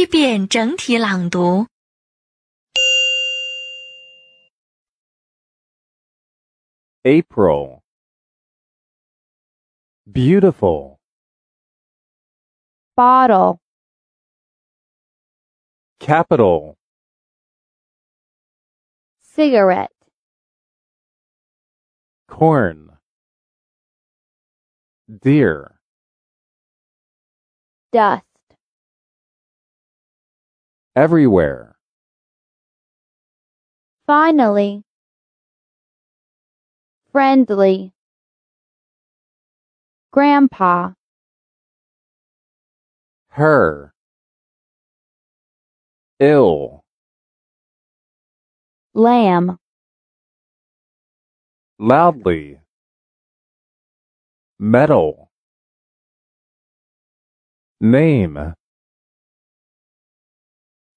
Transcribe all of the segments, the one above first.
一遍整体朗读。 April. Beautiful. bottle, Capital. cigarette, Corn. Deer. dust, Everywhere. finally, friendly, grandpa, Her. Ill. lamb, Loudly. Metal. Name.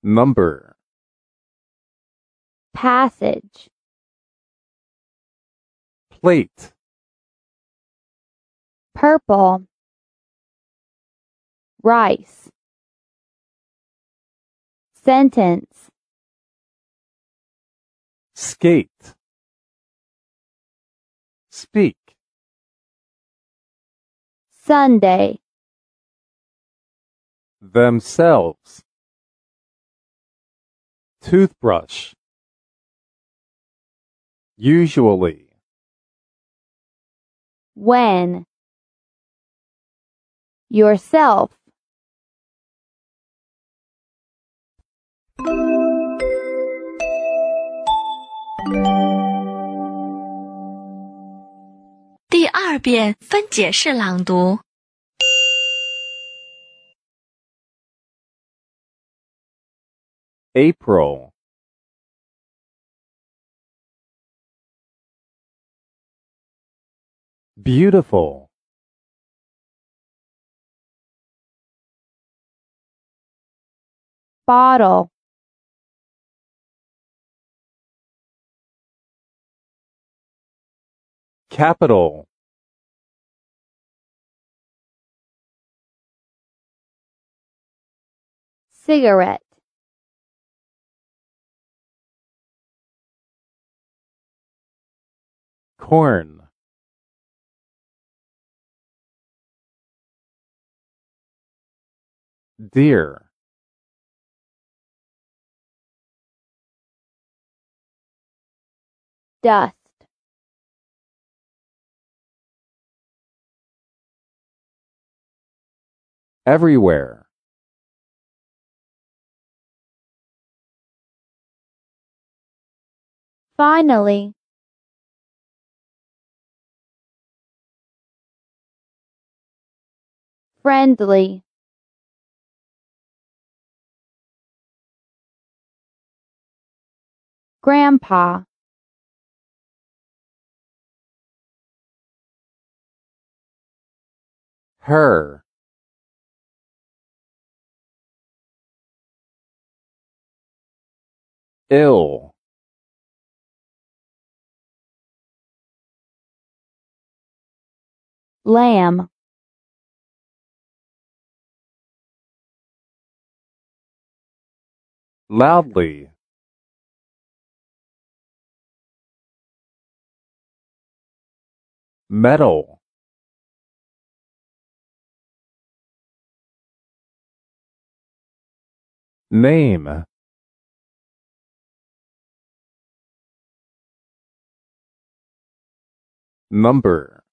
Number. passage, Plate. purple, rice, sentence, Skate. Speak. Sunday, Themselves. Toothbrush. Usually. when, yourself, April. Beautiful. bottle, Capital. cigarette, Corn. Deer. dust, Everywhere. finally, friendly, grandpa, Her. Ill. lamb, Loudly. Metal. Name. Number.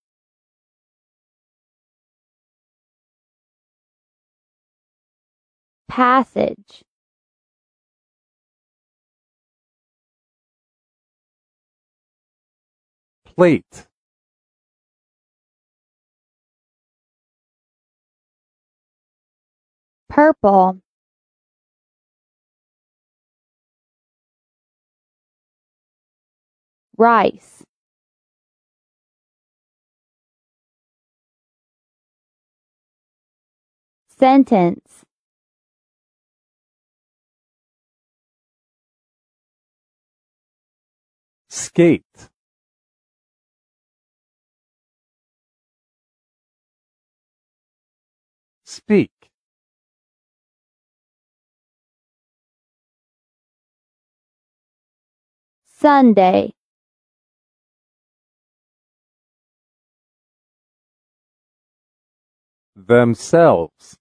passage, Plate. purple, rice, sentence, Skate. speak. Sunday. Themselves.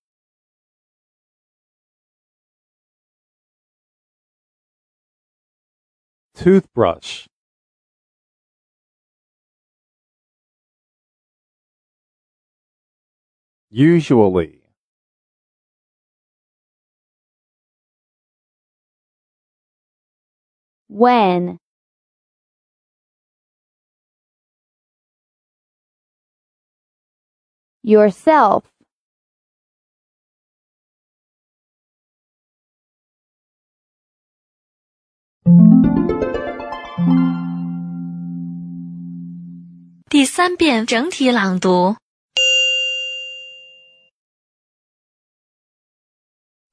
Toothbrush. Usually. when. Yourself.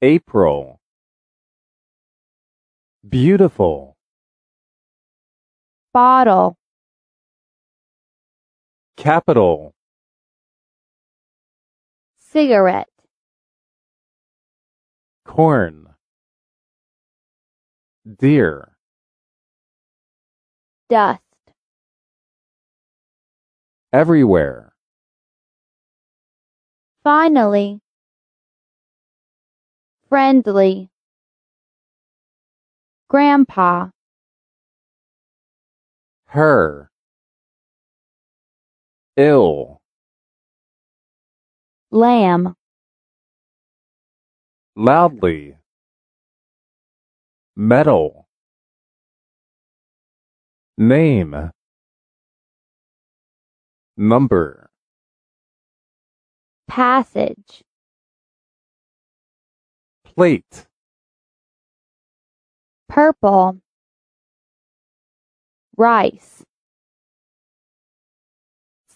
April. Beautiful bottle, capital, cigarette, corn, deer, dust, everywhere, finally, friendly, grandpa, her, ill, lamb, loudly, metal, name, number, passage, plate, purple, rice,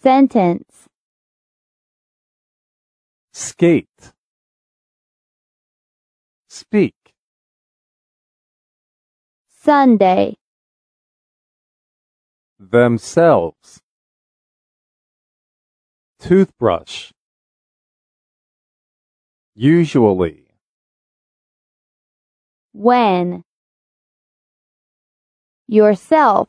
sentence, skate, speak, Sunday, themselves, toothbrush, usually, when, yourself,